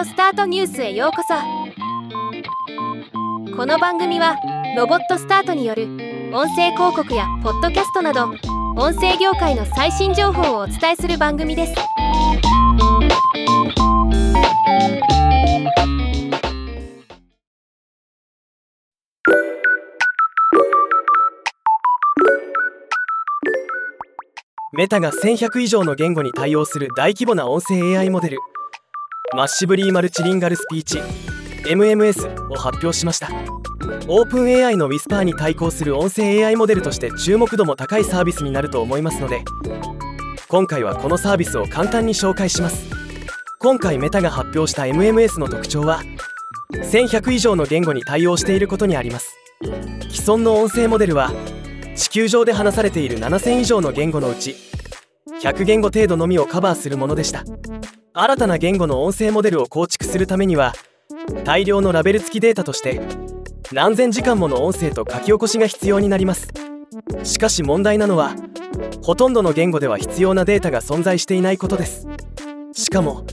オスタートニュースへようこそ。この番組はロボットスタートによる音声広告やポッドキャストなど音声業界の最新情報をお伝えする番組です。メタが1100以上の言語に対応する大規模な音声 AI モデル。マッシブリーマルチリンガルスピーチ。MMS を発表しました。オープン AI のウィスパーに対抗する音声 AI モデルとして注目度も高いサービスになると思いますので今回はこのサービスを簡単に紹介します。今回メタが発表した MMS の特徴は1100以上の言語に対応していることにあります。既存の音声モデルは地球上で話されている7000以上の言語のうち100言語程度のみをカバーするものでした。新たな言語の音声モデルを構築するためには大量のラベル付きデータとして何千時間もの音声と書き起こしが必要になります。しかし問題なのはほとんどの言語では必要なデータが存在していないことです。しかも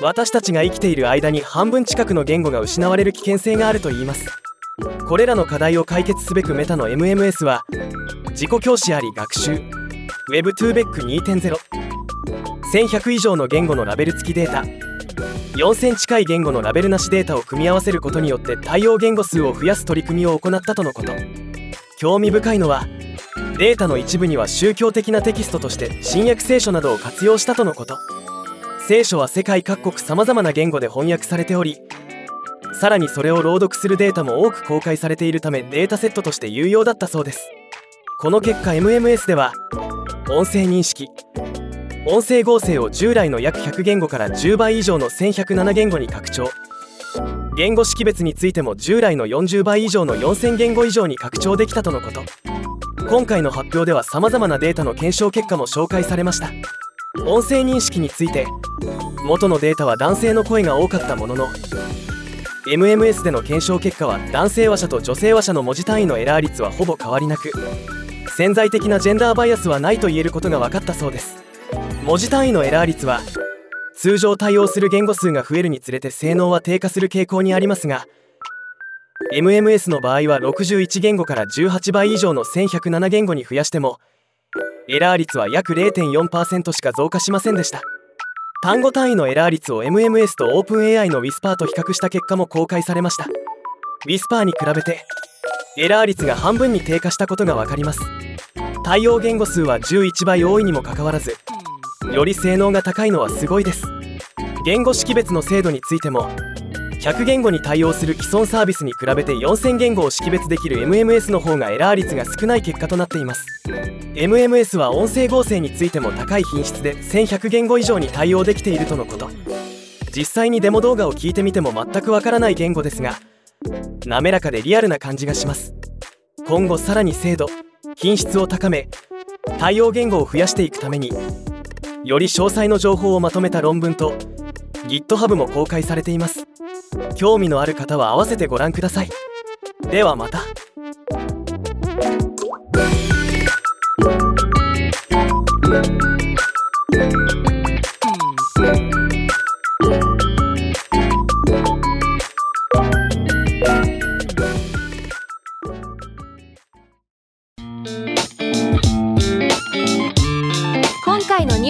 私たちが生きている間に半分近くの言語が失われる危険性があるといいます。これらの課題を解決すべくメタの MMS は自己教師あり学習 Web2BEC2.0 1100以上の言語のラベル付きデータ。4000近い言語のラベルなしデータを組み合わせることによって対応言語数を増やす取り組みを行ったとのこと。興味深いのはデータの一部には宗教的なテキストとして新約聖書などを活用したとのこと。聖書は世界各国さまざまな言語で翻訳されておりさらにそれを朗読するデータも多く公開されているためデータセットとして有用だったそうです。この結果 MMS では音声認識音声合成を従来の約100言語から10倍以上の1107言語に拡張。言語識別についても従来の40倍以上の4000言語以上に拡張できたとのこと。今回の発表ではさまざまなデータの検証結果も紹介されました。音声認識について元のデータは男性の声が多かったものの MMS での検証結果は男性話者と女性話者の文字単位のエラー率はほぼ変わりなく潜在的なジェンダーバイアスはないと言えることが分かったそうです。文字単位のエラー率は通常対応する言語数が増えるにつれて性能は低下する傾向にありますが MMS の場合は61言語から18倍以上の1107言語に増やしてもエラー率は約0.4%しか増加しませんでした。単語単位のエラー率を MMS と OpenAI の Whisper と比較した結果も公開されました。Whisper に比べてエラー率が半分に低下したことが分かります。対応言語数は11倍多いにもかかわらずより性能が高いのはすごいです。言語識別の精度についても100言語に対応する既存サービスに比べて4000言語を識別できる MMS の方がエラー率が少ない結果となっています。MMS は音声合成についても高い品質で1100言語以上に対応できているとのこと。実際にデモ動画を聞いてみても全くわからない言語ですが滑らかでリアルな感じがします。今後さらに精度品質を高め対応言語を増やしていくためにより詳細の情報をまとめた論文と GitHub も公開されています。興味のある方は合わせてご覧ください。ではまた。